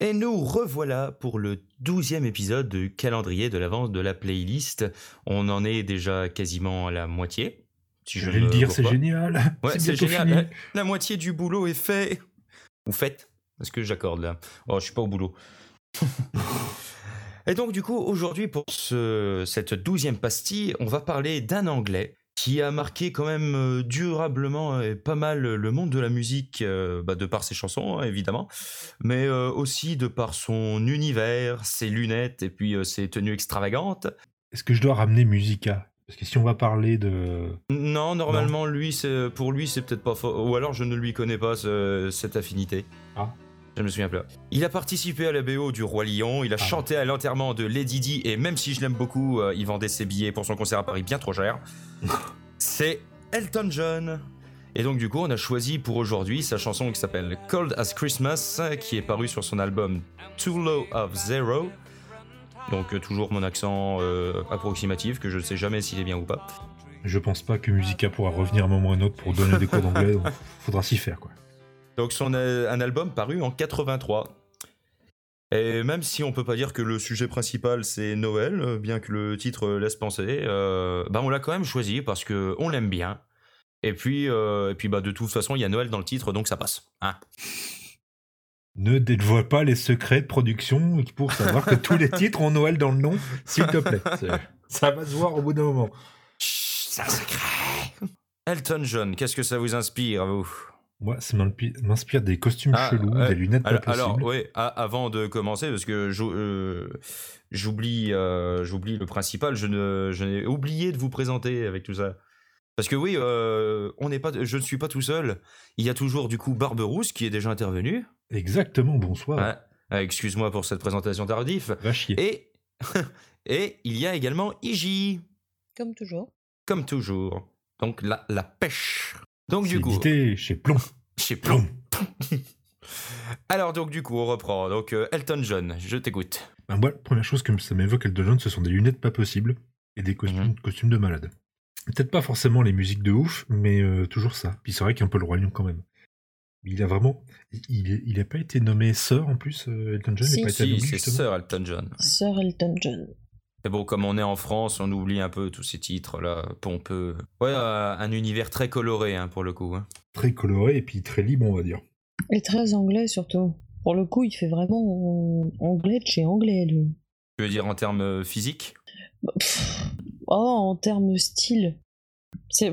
Et nous revoilà pour le douzième épisode du calendrier de l'avance de la playlist. On en est déjà quasiment à la moitié. Si je vais le dire, c'est génial. Ouais, c'est génial. La, moitié du boulot est fait. Ou faite. Est-ce que j'accorde là Oh, je suis pas au boulot. Et donc, du coup, aujourd'hui, pour ce, cette douzième pastille, on va parler d'un anglais qui a marqué quand même euh, durablement et pas mal le monde de la musique, euh, bah, de par ses chansons hein, évidemment, mais euh, aussi de par son univers, ses lunettes et puis ses tenues extravagantes. Est-ce que je dois ramener Musica? Parce que si on va parler de... Non, normalement, lui, pour lui, c'est peut-être pas faux. Ou alors je ne lui connais pas cette affinité. Ah. Je me souviens plus. Il a participé à la BO du Roi Lion, il a ah. chanté à l'enterrement de Lady Di, et même si je l'aime beaucoup, il vendait ses billets pour son concert à Paris bien trop cher. c'est Elton John. Et donc du coup, on a choisi pour aujourd'hui sa chanson qui s'appelle Cold as Christmas, qui est parue sur son album Too Low of Zero. Donc euh, toujours mon accent euh, approximatif, que je ne sais jamais s'il est bien ou pas. Je pense pas que Musica pourra revenir un moment ou un autre pour donner des cours d'anglais, donc faudra s'y faire quoi. Donc son euh, un album paru en 83. Et même si on peut pas dire que le sujet principal c'est Noël, euh, bien que le titre laisse penser, euh, bah on l'a quand même choisi parce que on l'aime bien. Et puis, euh, et puis bah de toute façon il y a Noël dans le titre donc ça passe. Hein ne dévoile pas les secrets de production pour savoir que tous les titres ont Noël dans le nom, s'il te plaît. Ça va se voir au bout d'un moment. c'est un secret. Elton John, qu'est-ce que ça vous inspire, vous? Moi, ça m'inspire des costumes ah, chelous, des lunettes alors, pas Alors, oui, avant de commencer, parce que euh, j'oublie euh, j'oublie le principal, je ne n'ai oublié de vous présenter avec tout ça. Parce que oui, euh, on n'est pas, je ne suis pas tout seul. Il y a toujours du coup Barberousse qui est déjà intervenu. Exactement, bonsoir. Ah, excuse-moi pour cette présentation tardive. Va chier. Et, et il y a également Iji. Comme toujours. Comme toujours. Donc la, la pêche. Donc du coup, chez Plomb. Chez Plomb. Alors donc du coup, on reprend. Donc euh, Elton John, je t'écoute. Ben, moi, la première chose que ça m'évoque Elton John, ce sont des lunettes pas possibles et des costumes, mhm. costumes de malade. Peut-être pas forcément les musiques de ouf, mais euh, toujours ça. Puis c'est vrai qu'il y a un peu le roi lion quand même. Il a vraiment, il, il a pas été nommé Sir en plus, euh, Elton John. Si, pas si c'est Sir Elton John. Sir Elton John. Mais bon, comme on est en France, on oublie un peu tous ces titres-là, pompeux. Ouais, euh, un univers très coloré, hein, pour le coup. Hein. Très coloré et puis très libre, on va dire. Et très anglais, surtout. Pour le coup, il fait vraiment anglais de chez anglais, lui. Tu veux dire en termes euh, physiques? Oh, en termes style.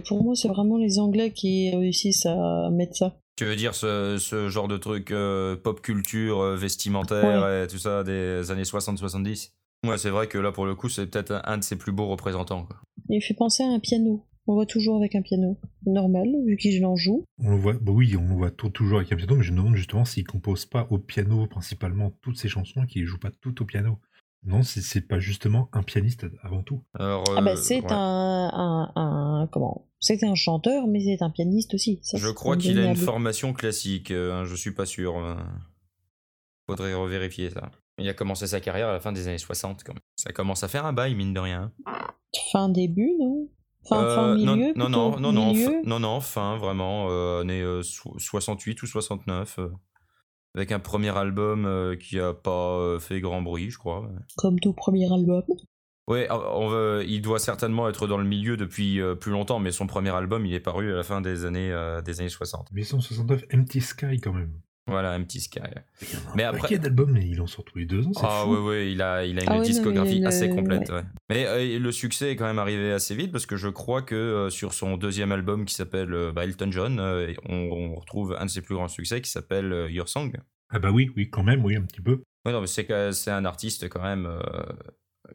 Pour moi, c'est vraiment les Anglais qui réussissent à mettre ça. Tu veux dire ce, genre de truc euh, pop culture, vestimentaire et tout ça des années 60-70 Ouais, c'est vrai que là, pour le coup, c'est peut-être un de ses plus beaux représentants. Il fait penser à un piano. On voit toujours avec un piano normal, vu qu'il en joue. On le voit, bah oui, on le voit toujours avec un piano, mais je me demande justement s'il compose pas au piano principalement toutes ses chansons, qu'il joue pas toutes au piano. Non, c'est pas justement un pianiste avant tout. ah bah euh, c'est un, un, comment? C'est un chanteur, mais c'est un pianiste aussi. je crois qu'il a une formation classique. Euh, je suis pas sûr. Euh. Faudrait revérifier ça. Il a commencé sa carrière à la fin des années 60. Quand même. Ça commence à faire un bail, mine de rien. Fin début, non? Fin, euh, milieu non, non, non, non, non, non, fin, vraiment, euh, année 68 euh, ou 69. avec un premier album qui a pas fait grand bruit, je crois. Comme tout premier album? Ouais, on il doit certainement être dans le milieu depuis plus longtemps, mais son premier album, il est paru à la fin des années, des années 60. 1969, Empty Sky quand même. Voilà, un petit Sky. mais après, paquet d'albums, mais il en sort tous les deux ans. Ah ouais, ouais, il a, il a une ah discographie assez complète. Mais euh, le succès est quand même arrivé assez vite parce que je crois que euh, sur son deuxième album qui s'appelle euh, bah, Elton John, on, retrouve un de ses plus grands succès qui s'appelle Your Song. Ah bah oui, oui, quand même, oui, un petit peu. Ouais, non, mais c'est, c'est un artiste quand même,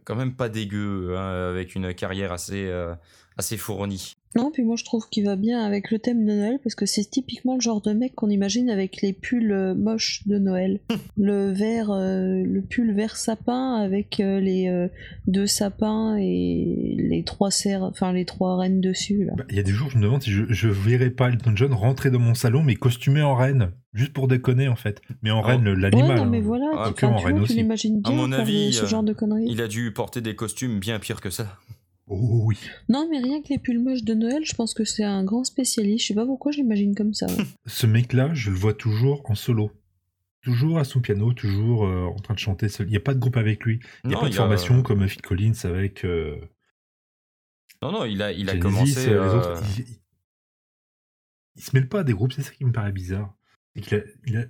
quand même pas dégueu, hein, avec une carrière assez, assez fournie. Non, puis moi je trouve qu'il va bien avec le thème de Noël parce que c'est typiquement le genre de mec qu'on imagine avec les pulls euh, moches de Noël. le vert, euh, le pull vert sapin avec euh, les deux sapins et les trois serres, enfin les trois reines dessus. Bah, il y a des jours, je me demande si je, je verrais pas Elton John rentrer dans mon salon mais costumé en reine, juste pour déconner en fait. Mais en reine, l'animal. Ouais, non, mais voilà, hein. tu, en reine aussi. l'imagines bien à mon avis, ce genre de conneries. Il a dû porter des costumes bien pires que ça. Oh oui. Non, mais rien que les pulls moches de Noël, je pense que c'est un grand spécialiste. Je sais pas pourquoi j'imagine comme ça. Ce mec-là, je le vois toujours en solo. toujours à son piano, toujours euh, en train de chanter seul. Il n'y a pas de groupe avec lui. Il n'y a Non, pas de a- formation comme Phil Collins avec euh, Non, non, il a, il a Genesis, commencé. euh, les euh, autres. Il, il- il se mêle pas à des groupes, c'est ça qui me paraît bizarre. C'est qu'il a, il a,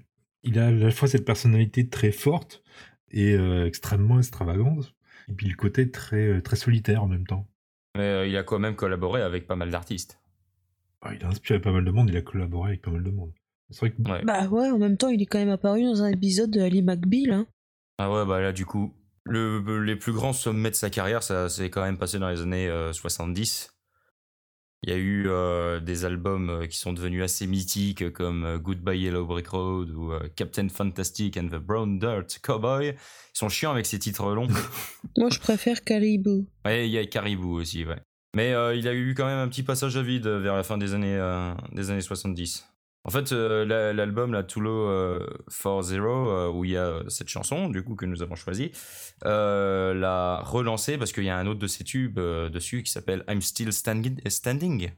il a à la fois cette personnalité très forte et euh, extrêmement extravagante, et puis le côté très, euh, très solitaire en même temps. Mais euh, il a quand même collaboré avec pas mal d'artistes. Ah, il a inspiré pas mal de monde, il a collaboré avec pas mal de monde. C'est vrai que Ouais. Bah ouais, en même temps, il est quand même apparu dans un épisode de Ali McBeal. Hein. Ah ouais, bah là, du coup, le, les plus grands sommets de sa carrière, ça s'est quand même passé dans les années euh, 70. Il y a eu euh, des albums euh, qui sont devenus assez mythiques comme euh, Goodbye Yellow Brick Road ou euh, Captain Fantastic and the Brown Dirt Cowboy. Ils sont chiants avec ces titres longs. Moi, je préfère Caribou. Ouais, il y a Caribou aussi, ouais. Mais il a eu quand même un petit passage à vide vers la fin des années, des années 70. En fait, euh, la- l'album, la Too Low euh, for Zero, euh, où il y a cette chanson, du coup, que nous avons choisie, euh, l'a relancé parce qu'il y a un autre de ses tubes euh, dessus qui s'appelle I'm Still Standing. Standing.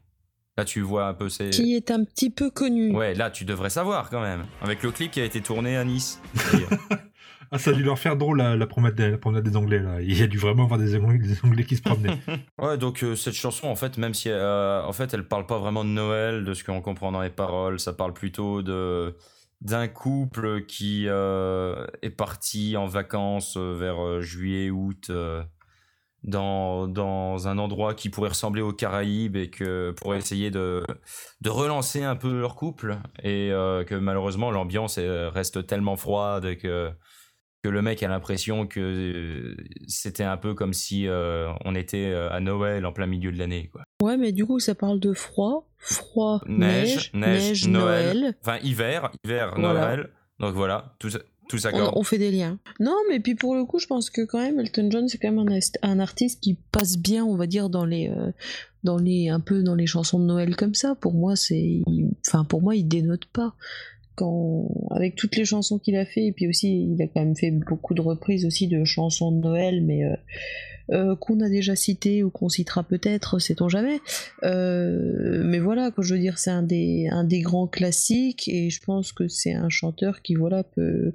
Là, tu vois un peu ces... Qui est un petit peu connu. Ouais, là, tu devrais savoir quand même. Avec le clip qui a été tourné à Nice. ah, ça a dû leur faire drôle la, la, promenade, des- la promenade des Anglais. Là. Il y a dû vraiment avoir des Anglais, des Anglais qui se promenaient. Ouais, donc euh, cette chanson, en fait, même si euh, en fait, elle parle pas vraiment de Noël, de ce qu'on comprend dans les paroles, ça parle plutôt de d'un couple qui euh, est parti en vacances vers euh, juillet, août, euh, dans, dans un endroit qui pourrait ressembler aux Caraïbes et que pour essayer de, de relancer un peu leur couple et euh, que malheureusement l'ambiance reste tellement froide que que le mec a l'impression que euh, c'était un peu comme si euh, on était euh, à Noël en plein milieu de l'année quoi. Ouais, mais du coup, ça parle de froid, froid, Neige, neige, neige, neige, Noël. Noël. Enfin hiver, hiver, Voilà. Noël. Donc voilà, tout ça, tout ça On, on fait des liens. Non, mais puis pour le coup, je pense que quand même, Elton John, c'est quand même un, un artiste qui passe bien, on va dire, dans les, euh, dans les, un peu dans les chansons de Noël comme ça. Pour moi, c'est, enfin, pour moi, il dénote pas. Quand, avec toutes les chansons qu'il a fait, et puis aussi, il a quand même fait beaucoup de reprises aussi de chansons de Noël, mais euh, euh, qu'on a déjà citées ou qu'on citera peut-être, sait-on jamais. Euh, mais voilà, quoi, je veux dire, c'est un des, un des grands classiques, et je pense que c'est un chanteur qui, voilà, peut,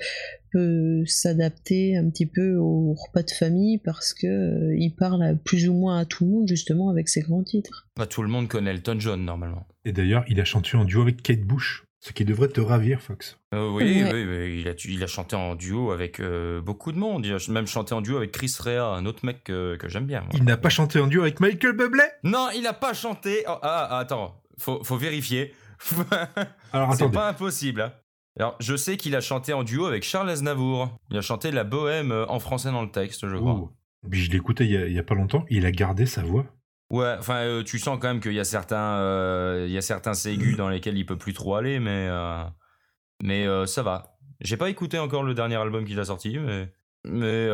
peut s'adapter un petit peu au repas de famille parce que euh, il parle à plus ou moins à tout le monde justement avec ses grands titres. Bah, tout le monde connaît Elton John normalement. Et d'ailleurs, il a chanté en duo avec Kate Bush, ce qui devrait te ravir, Fox. Euh, oui, Ouais. oui, oui, il a, il a chanté en duo avec euh, beaucoup de monde. Il a même chanté en duo avec Chris Rea, un autre mec que, que j'aime bien. moi. Il n'a pas chanté en duo avec Michael Bublé? Non, il a pas chanté. Oh, ah, attends, faut, faut vérifier. Alors C'est pas impossible. hein. Alors, je sais qu'il a chanté en duo avec Charles Aznavour. Il a chanté La Bohème euh, en français dans le texte, je crois. Oh. Puis je l'ai écouté il il y a pas longtemps, il a gardé sa voix. Ouais, enfin, euh, tu sens quand même qu'il y a certains, euh, il y a certains ségus dans lesquels il peut plus trop aller, mais, euh, mais ça va. J'ai pas écouté encore le dernier album qu'il a sorti, mais, mais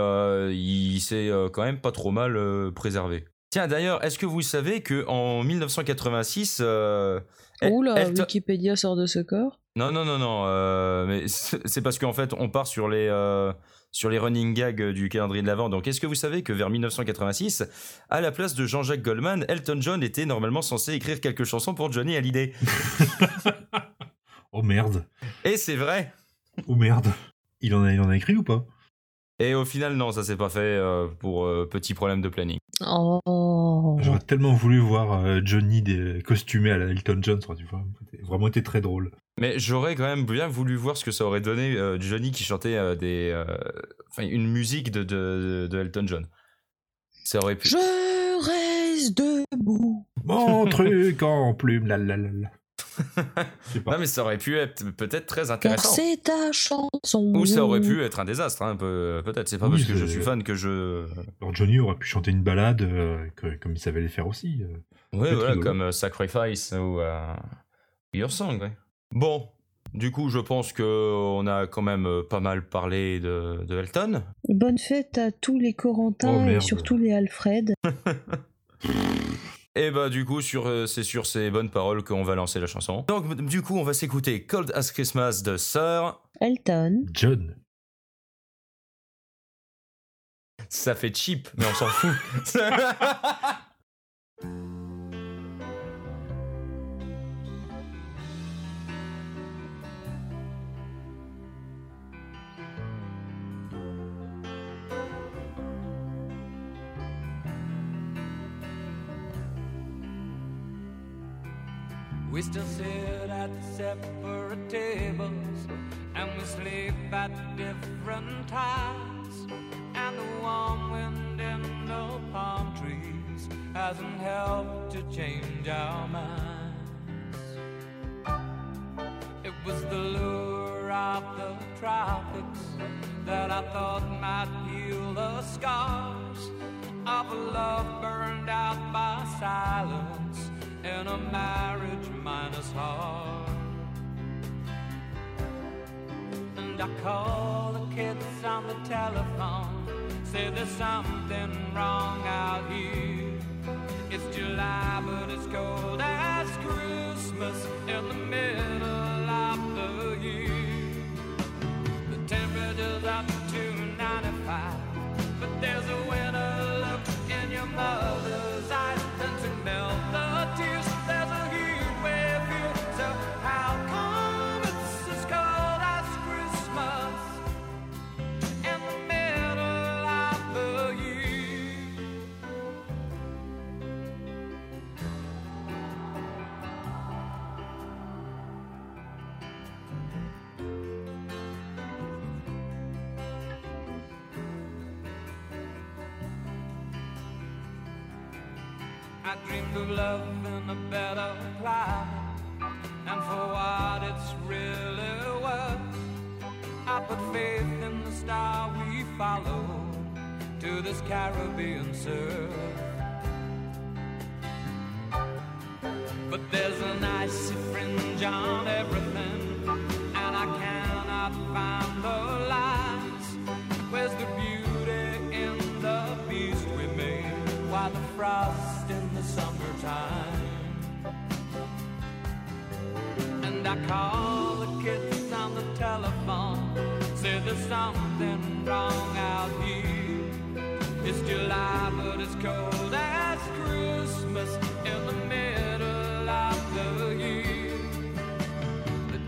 il s'est quand même pas trop mal préservé. Tiens, d'ailleurs, est-ce que vous savez que en 1986, euh, El- Oula, Elton- Wikipédia sort de ce corps? non, non, non, non. euh, mais c'est c'est parce qu'en fait, on part sur les, euh, sur les running gags du calendrier de l'Avent. Donc, est-ce que vous savez que vers 1986, à la place de Jean-Jacques Goldman, Elton John était normalement censé écrire quelques chansons pour Johnny Hallyday? Oh merde, Et c'est vrai. oh merde. Il en a, il en a écrit ou pas? Et au final, non, ça s'est pas fait euh, pour euh, petit problème de planning. Oh. J'aurais tellement voulu voir euh, Johnny des... costumé à la Elton John, aurait dû vraiment été- très drôle. Mais j'aurais quand même bien voulu voir ce que ça aurait donné euh, Johnny qui chantait euh, des, euh, enfin, une musique de, de, de Elton John. Ça aurait pu. Je reste debout. Mon truc en plume, la la la la. Non, mais ça aurait pu être peut-être très intéressant. c'est ta chanson. Ou ça aurait pu être un désastre, hein, un peu, peut-être. C'est pas Oui, parce que je suis fan que je. Alors Johnny aurait pu chanter une balade euh, que- comme il savait les faire aussi. euh. Ouais, voilà, rigolo. comme euh, Sacrifice ou euh, Your Song. ouais. Bon, du coup, je pense que on a quand même pas mal parlé de, de Elton. Bonne fête à tous les Oh, Corentins et merde. surtout les Alfred. Et bah, du coup, sur, euh, c'est sur ces bonnes paroles qu'on va lancer la chanson. Donc, du coup, on va s'écouter Cold as Christmas de Sir. Elton. John. Ça fait cheap, mais on s'en fout. still sit at separate tables and we sleep at different times. And the warm wind in the palm trees hasn't helped to change our minds. It was the lure of the tropics that I thought might heal the scars of a love burned out by silence in a marriage minus And I call the kids on the telephone, say there's something wrong out here. It's July, but it's cold as Christmas in the middle of the year. The temperature's up to 95, but there's a I dreamed of love in a better climate, and for what it's really worth, I put faith in the star we follow to this Caribbean surf. But there's an icy fringe on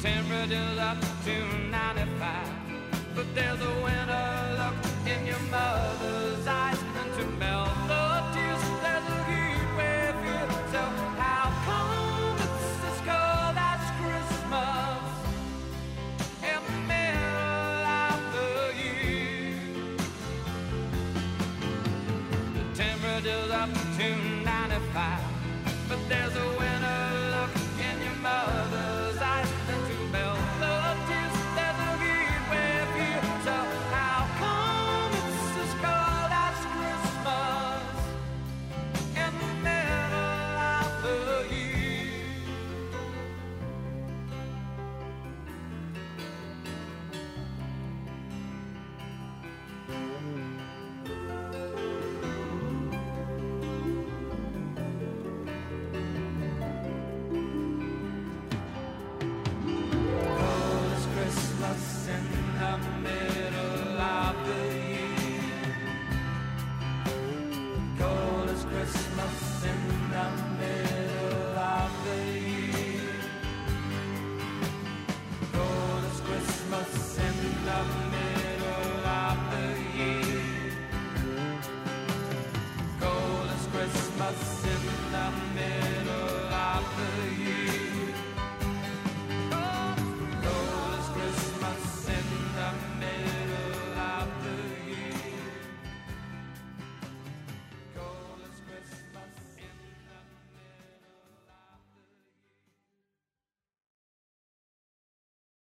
temperature's up to 95, but there's a winter